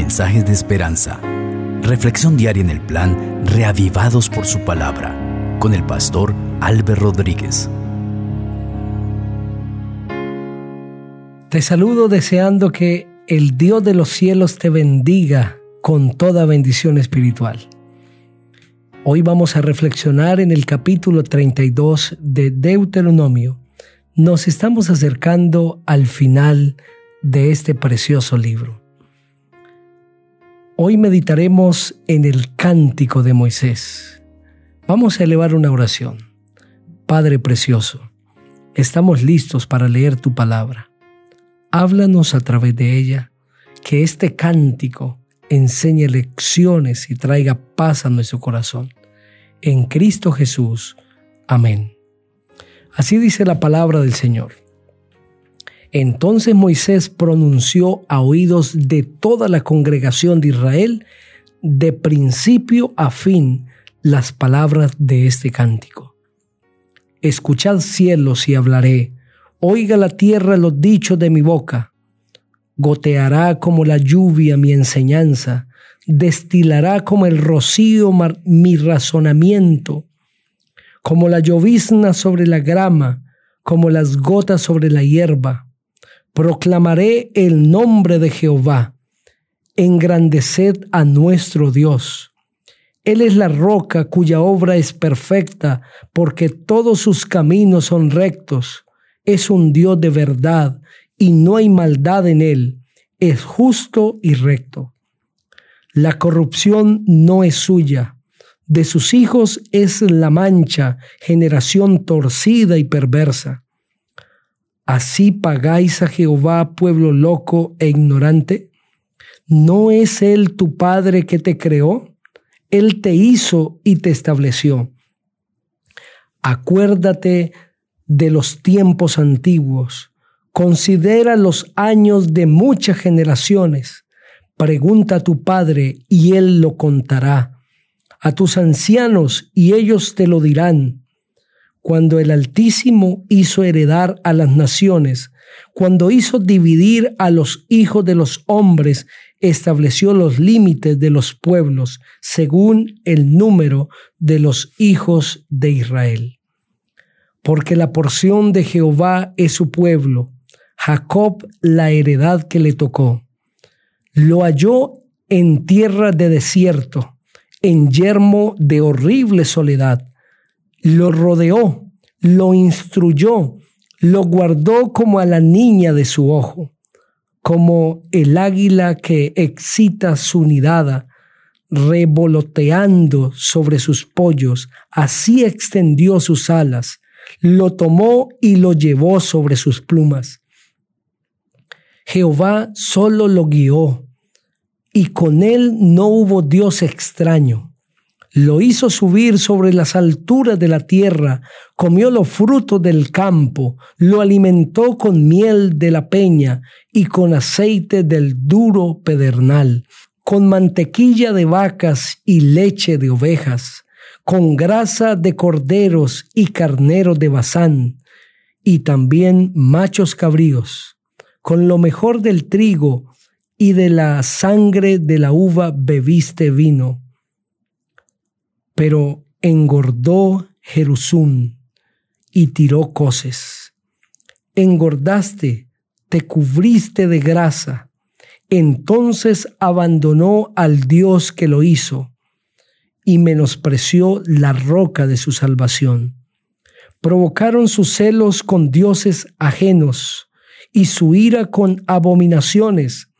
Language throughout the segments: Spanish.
mensajes de esperanza. Reflexión diaria en el plan Reavivados por su palabra con el pastor Álvaro Rodríguez. Te saludo deseando que el Dios de los cielos te bendiga con toda bendición espiritual. Hoy vamos a reflexionar en el capítulo 32 de Deuteronomio. Nos estamos acercando al final de este precioso libro. Hoy meditaremos en el cántico de Moisés. Vamos a elevar una oración. Padre precioso, estamos listos para leer tu palabra. Háblanos a través de ella, que este cántico enseñe lecciones y traiga paz a nuestro corazón. En Cristo Jesús. Amén. Así dice la palabra del Señor. Entonces Moisés pronunció a oídos de toda la congregación de Israel, de principio a fin, las palabras de este cántico. Escuchad cielos y hablaré, oiga la tierra los dichos de mi boca goteará como la lluvia mi enseñanza, destilará como el rocío mi razonamiento, como la llovizna sobre la grama, como las gotas sobre la hierba. Proclamaré el nombre de Jehová, engrandeced a nuestro Dios. Él es la roca cuya obra es perfecta, porque todos sus caminos son rectos. Es un Dios de verdad y no hay maldad en él, es justo y recto. La corrupción no es suya, de sus hijos es la mancha, generación torcida y perversa. ¿Así pagáis a Jehová, pueblo loco e ignorante? ¿No es Él tu Padre que te creó? Él te hizo y te estableció. Acuérdate de los tiempos antiguos Considera los años de muchas generaciones. Pregunta a tu Padre y Él lo contará. A tus ancianos y ellos te lo dirán. Cuando el Altísimo hizo heredar a las naciones, cuando hizo dividir a los hijos de los hombres, estableció los límites de los pueblos según el número de los hijos de Israel. Porque la porción de Jehová es su pueblo, Jacob la heredad que le tocó. Lo halló en tierra de desierto, en yermo de horrible soledad. Lo rodeó, lo instruyó, lo guardó como a la niña de su ojo, como el águila que excita su nidada, revoloteando sobre sus pollos, así extendió sus alas, lo tomó y lo llevó sobre sus plumas. Jehová solo lo guió, y con él no hubo Dios extraño. Lo hizo subir sobre las alturas de la tierra, comió los frutos del campo, lo alimentó con miel de la peña y con aceite del duro pedernal, con mantequilla de vacas y leche de ovejas, con grasa de corderos y carneros de bazán, y también machos cabríos con lo mejor del trigo y de la sangre de la uva bebiste vino. Pero engordó Jerusún y tiró coces. Engordaste, te cubriste de grasa. Entonces abandonó al Dios que lo hizo y menospreció la roca de su salvación. Provocaron sus celos con dioses ajenos y su ira con abominaciones.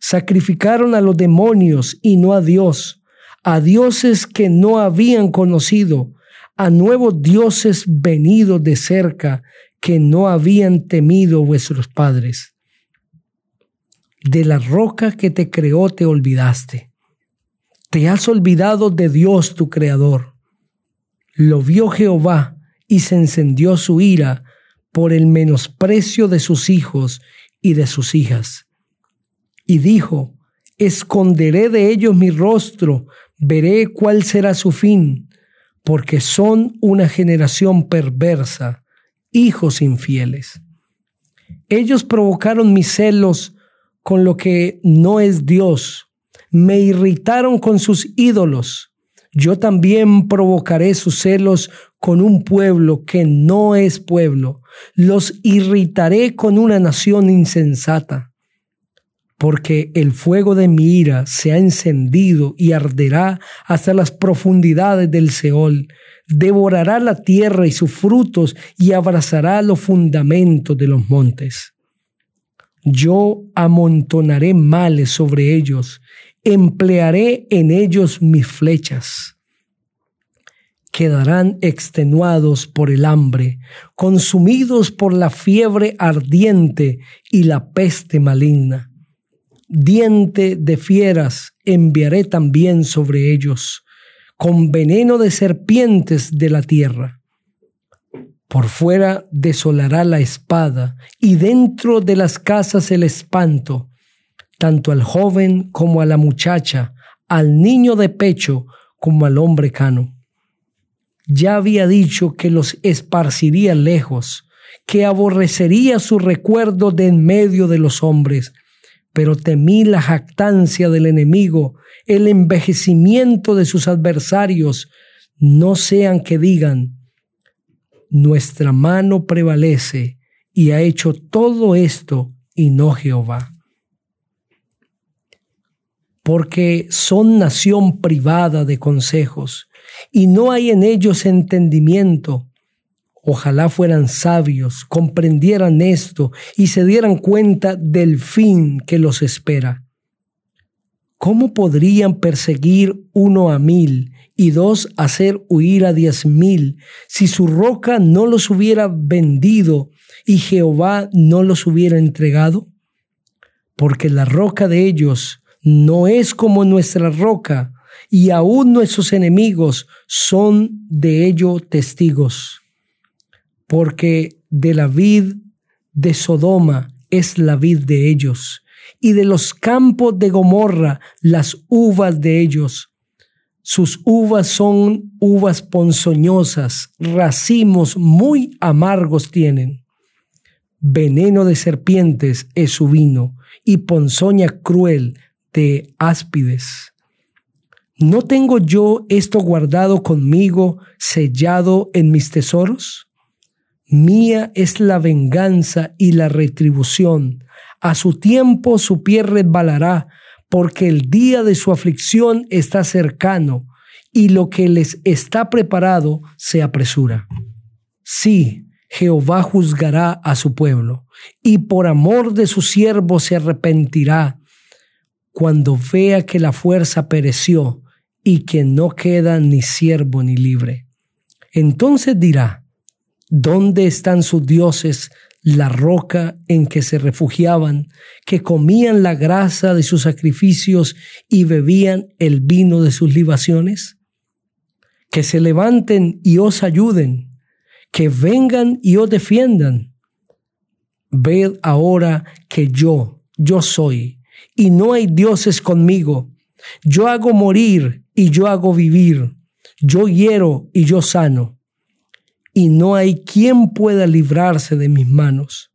Sacrificaron a los demonios y no a Dios, a dioses que no habían conocido, a nuevos dioses venidos de cerca que no habían temido vuestros padres. De la roca que te creó te olvidaste. Te has olvidado de Dios tu Creador. Lo vio Jehová y se encendió su ira por el menosprecio de sus hijos y de sus hijas. Y dijo, esconderé de ellos mi rostro, veré cuál será su fin, porque son una generación perversa, hijos infieles. Ellos provocaron mis celos con lo que no es Dios, me irritaron con sus ídolos. Yo también provocaré sus celos con un pueblo que no es pueblo. Los irritaré con una nación insensata. Porque el fuego de mi ira se ha encendido y arderá hasta las profundidades del Seol. Devorará la tierra y sus frutos y abrazará los fundamentos de los montes. Yo amontonaré males sobre ellos emplearé en ellos mis flechas. Quedarán extenuados por el hambre, consumidos por la fiebre ardiente y la peste maligna. Diente de fieras enviaré también sobre ellos, con veneno de serpientes de la tierra. Por fuera desolará la espada, y dentro de las casas el espanto, tanto al joven como a la muchacha, al niño de pecho como al hombre cano. Ya había dicho que los esparciría lejos, que aborrecería su recuerdo de en medio de los hombres, pero temí la jactancia del enemigo, el envejecimiento de sus adversarios, no sean que digan, nuestra mano prevalece y ha hecho todo esto y no Jehová porque son nación privada de consejos, y no hay en ellos entendimiento. Ojalá fueran sabios, comprendieran esto y se dieran cuenta del fin que los espera. ¿Cómo podrían perseguir uno a mil y dos hacer huir a diez mil si su roca no los hubiera vendido y Jehová no los hubiera entregado? Porque la roca de ellos no es como nuestra roca, y aún nuestros enemigos son de ello testigos. Porque de la vid de Sodoma es la vid de ellos, y de los campos de Gomorra las uvas de ellos. Sus uvas son uvas ponzoñosas, racimos muy amargos tienen. Veneno de serpientes es su vino, y ponzoña cruel de áspides. ¿No tengo yo esto guardado conmigo, sellado en mis tesoros? Mía es la venganza y la retribución. A su tiempo su pie resbalará, porque el día de su aflicción está cercano, y lo que les está preparado se apresura. Sí, Jehová juzgará a su pueblo, y por amor de su siervo se arrepentirá cuando vea que la fuerza pereció y que no queda ni siervo ni libre. Entonces dirá, ¿dónde están sus dioses, la roca en que se refugiaban, que comían la grasa de sus sacrificios y bebían el vino de sus libaciones? Que se levanten y os ayuden, que vengan y os defiendan. Ved ahora que yo, yo soy, y no hay dioses conmigo. Yo hago morir y yo hago vivir. Yo hiero y yo sano. Y no hay quien pueda librarse de mis manos.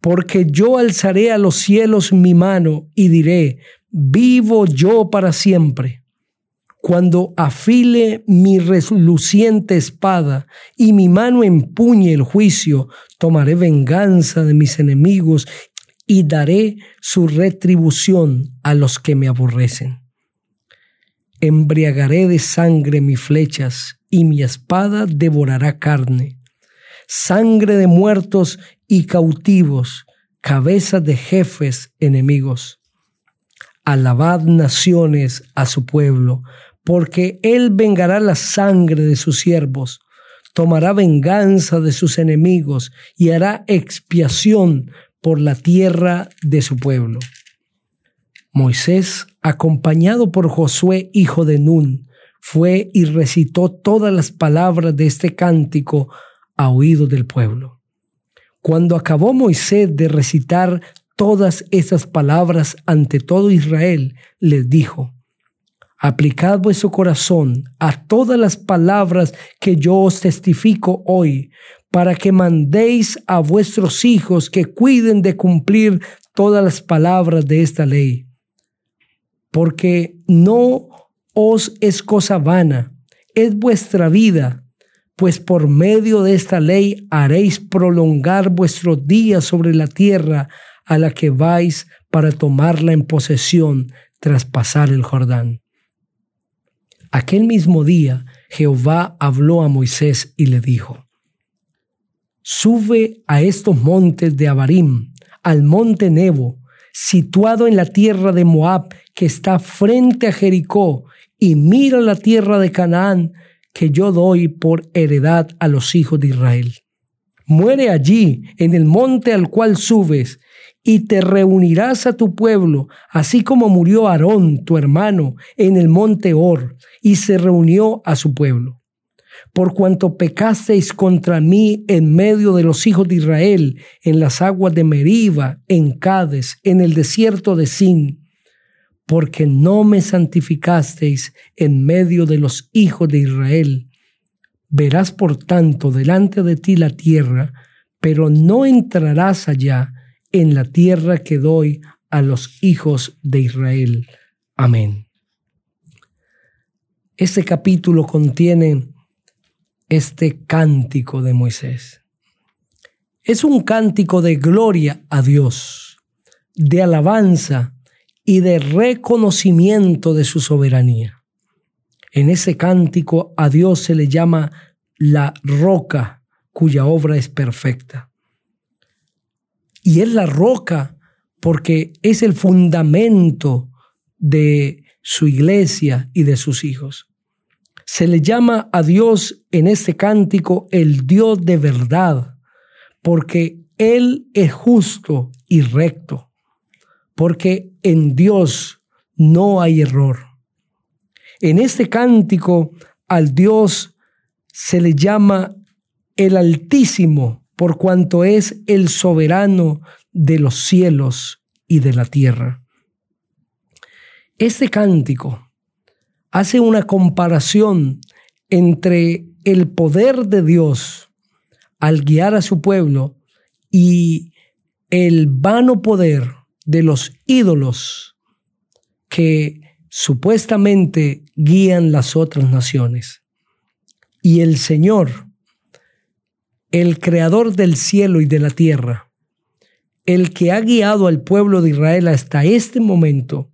Porque yo alzaré a los cielos mi mano y diré, vivo yo para siempre. Cuando afile mi reluciente espada y mi mano empuñe el juicio, tomaré venganza de mis enemigos y daré su retribución a los que me aborrecen. Embriagaré de sangre mis flechas y mi espada devorará carne, sangre de muertos y cautivos, cabezas de jefes enemigos. Alabad naciones a su pueblo, porque él vengará la sangre de sus siervos, tomará venganza de sus enemigos y hará expiación por la tierra de su pueblo. Moisés, acompañado por Josué, hijo de Nun, fue y recitó todas las palabras de este cántico a oído del pueblo. Cuando acabó Moisés de recitar todas esas palabras ante todo Israel, les dijo, Aplicad vuestro corazón a todas las palabras que yo os testifico hoy, para que mandéis a vuestros hijos que cuiden de cumplir todas las palabras de esta ley. Porque no os es cosa vana, es vuestra vida, pues por medio de esta ley haréis prolongar vuestros días sobre la tierra a la que vais para tomarla en posesión tras pasar el Jordán. Aquel mismo día Jehová habló a Moisés y le dijo, Sube a estos montes de Abarim, al monte Nebo, situado en la tierra de Moab, que está frente a Jericó, y mira la tierra de Canaán, que yo doy por heredad a los hijos de Israel. Muere allí, en el monte al cual subes, y te reunirás a tu pueblo, así como murió Aarón, tu hermano, en el monte Or, y se reunió a su pueblo. Por cuanto pecasteis contra mí en medio de los hijos de Israel, en las aguas de Meriba, en Cades, en el desierto de Sin, porque no me santificasteis en medio de los hijos de Israel. Verás por tanto delante de ti la tierra, pero no entrarás allá en la tierra que doy a los hijos de Israel. Amén. Este capítulo contiene este cántico de Moisés. Es un cántico de gloria a Dios, de alabanza y de reconocimiento de su soberanía. En ese cántico a Dios se le llama la roca cuya obra es perfecta. Y es la roca porque es el fundamento de su iglesia y de sus hijos. Se le llama a Dios en este cántico el Dios de verdad, porque Él es justo y recto, porque en Dios no hay error. En este cántico al Dios se le llama el Altísimo, por cuanto es el soberano de los cielos y de la tierra. Este cántico hace una comparación entre el poder de Dios al guiar a su pueblo y el vano poder de los ídolos que supuestamente guían las otras naciones. Y el Señor el creador del cielo y de la tierra, el que ha guiado al pueblo de Israel hasta este momento,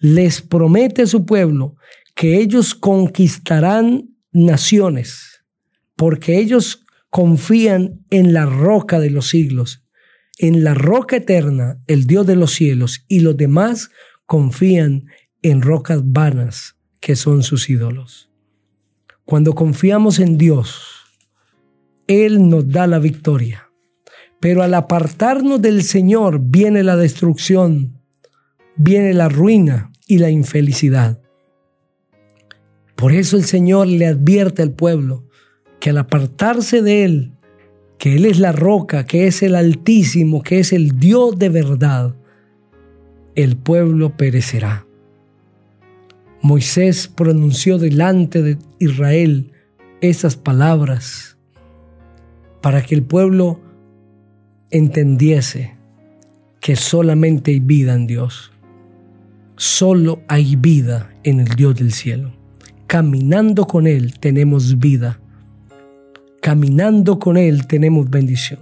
les promete a su pueblo que ellos conquistarán naciones, porque ellos confían en la roca de los siglos, en la roca eterna, el Dios de los cielos, y los demás confían en rocas vanas que son sus ídolos. Cuando confiamos en Dios, él nos da la victoria. Pero al apartarnos del Señor viene la destrucción, viene la ruina y la infelicidad. Por eso el Señor le advierte al pueblo que al apartarse de Él, que Él es la roca, que es el Altísimo, que es el Dios de verdad, el pueblo perecerá. Moisés pronunció delante de Israel esas palabras para que el pueblo entendiese que solamente hay vida en Dios. Solo hay vida en el Dios del cielo. Caminando con Él tenemos vida. Caminando con Él tenemos bendición.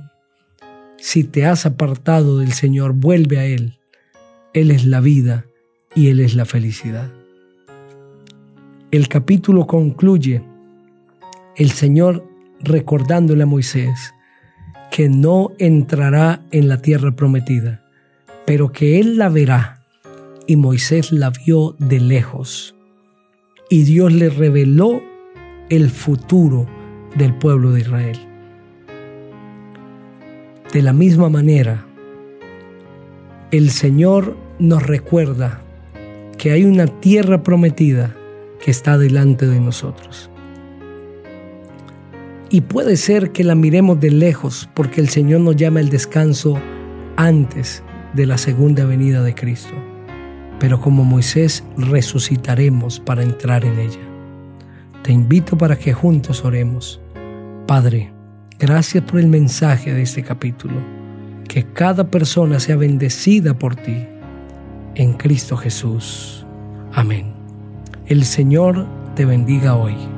Si te has apartado del Señor, vuelve a Él. Él es la vida y Él es la felicidad. El capítulo concluye. El Señor recordándole a Moisés que no entrará en la tierra prometida, pero que él la verá. Y Moisés la vio de lejos. Y Dios le reveló el futuro del pueblo de Israel. De la misma manera, el Señor nos recuerda que hay una tierra prometida que está delante de nosotros. Y puede ser que la miremos de lejos porque el Señor nos llama el descanso antes de la segunda venida de Cristo. Pero como Moisés resucitaremos para entrar en ella. Te invito para que juntos oremos. Padre, gracias por el mensaje de este capítulo. Que cada persona sea bendecida por ti. En Cristo Jesús. Amén. El Señor te bendiga hoy.